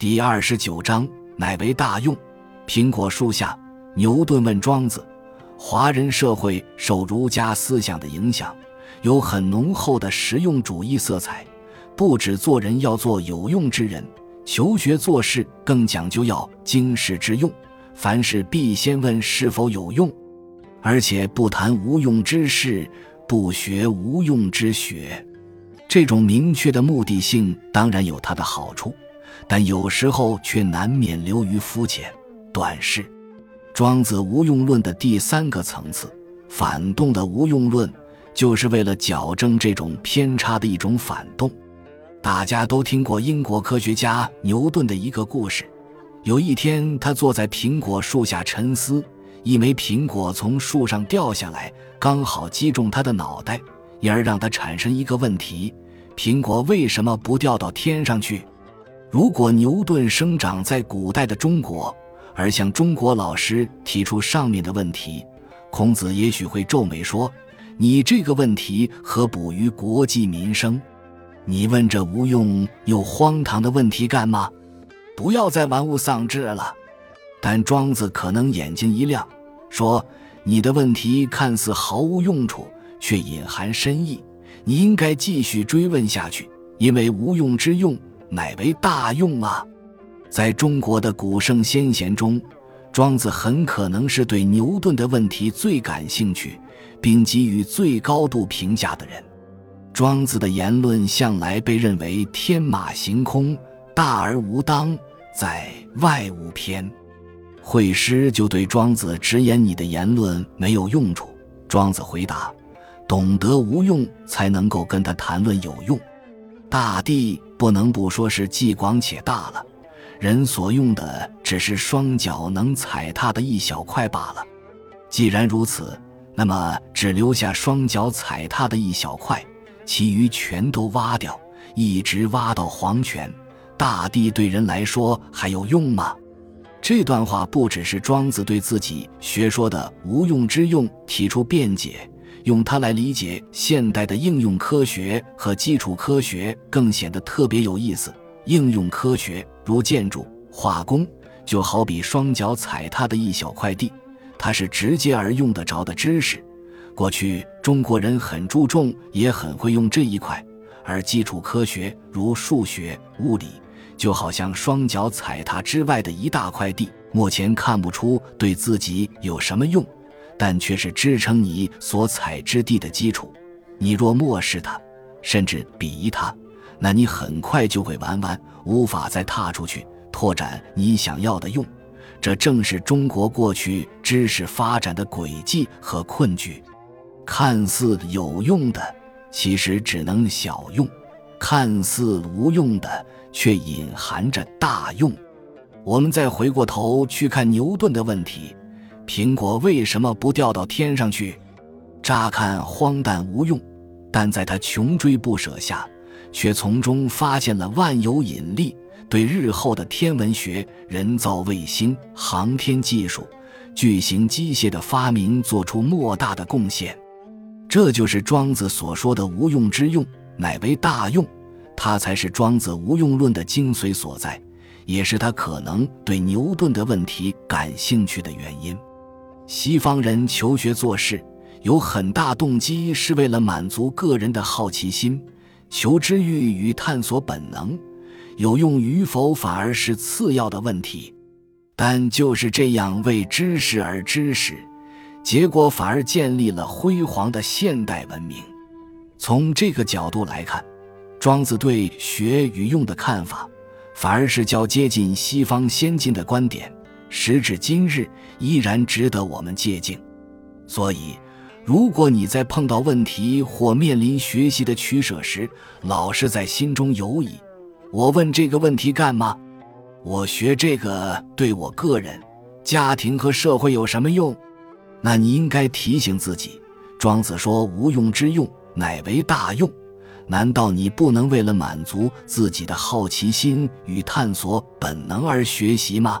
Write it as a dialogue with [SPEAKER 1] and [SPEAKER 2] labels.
[SPEAKER 1] 第二十九章，乃为大用。苹果树下，牛顿问庄子：华人社会受儒家思想的影响，有很浓厚的实用主义色彩。不止做人要做有用之人，求学做事更讲究要经世致用。凡事必先问是否有用，而且不谈无用之事，不学无用之学。这种明确的目的性当然有它的好处，但有时候却难免流于肤浅、短视。庄子无用论的第三个层次——反动的无用论，就是为了矫正这种偏差的一种反动。大家都听过英国科学家牛顿的一个故事。有一天，他坐在苹果树下沉思，一枚苹果从树上掉下来，刚好击中他的脑袋，因而让他产生一个问题：苹果为什么不掉到天上去？如果牛顿生长在古代的中国，而向中国老师提出上面的问题，孔子也许会皱眉说：“你这个问题何补于国计民生？你问这无用又荒唐的问题干嘛？”不要再玩物丧志了，但庄子可能眼睛一亮，说：“你的问题看似毫无用处，却隐含深意。你应该继续追问下去，因为无用之用，乃为大用啊！”在中国的古圣先贤中，庄子很可能是对牛顿的问题最感兴趣，并给予最高度评价的人。庄子的言论向来被认为天马行空、大而无当。在外物篇，惠施就对庄子直言：“你的言论没有用处。”庄子回答：“懂得无用，才能够跟他谈论有用。大地不能不说是既广且大了，人所用的只是双脚能踩踏的一小块罢了。既然如此，那么只留下双脚踩踏的一小块，其余全都挖掉，一直挖到黄泉。”大地对人来说还有用吗？这段话不只是庄子对自己学说的无用之用提出辩解，用它来理解现代的应用科学和基础科学更显得特别有意思。应用科学如建筑、化工，就好比双脚踩踏的一小块地，它是直接而用得着的知识。过去中国人很注重，也很会用这一块，而基础科学如数学、物理。就好像双脚踩踏之外的一大块地，目前看不出对自己有什么用，但却是支撑你所踩之地的基础。你若漠视它，甚至鄙夷它，那你很快就会玩完，无法再踏出去，拓展你想要的用。这正是中国过去知识发展的轨迹和困局。看似有用的，其实只能小用；看似无用的。却隐含着大用。我们再回过头去看牛顿的问题：苹果为什么不掉到天上去？乍看荒诞无用，但在他穷追不舍下，却从中发现了万有引力，对日后的天文学、人造卫星、航天技术、巨型机械的发明做出莫大的贡献。这就是庄子所说的“无用之用，乃为大用”。它才是庄子无用论的精髓所在，也是他可能对牛顿的问题感兴趣的原因。西方人求学做事有很大动机，是为了满足个人的好奇心、求知欲与探索本能，有用与否反而是次要的问题。但就是这样为知识而知识，结果反而建立了辉煌的现代文明。从这个角度来看。庄子对学与用的看法，反而是较接近西方先进的观点，时至今日依然值得我们借鉴。所以，如果你在碰到问题或面临学习的取舍时，老是在心中犹疑：我问这个问题干嘛？我学这个对我个人、家庭和社会有什么用？那你应该提醒自己，庄子说：“无用之用，乃为大用。”难道你不能为了满足自己的好奇心与探索本能而学习吗？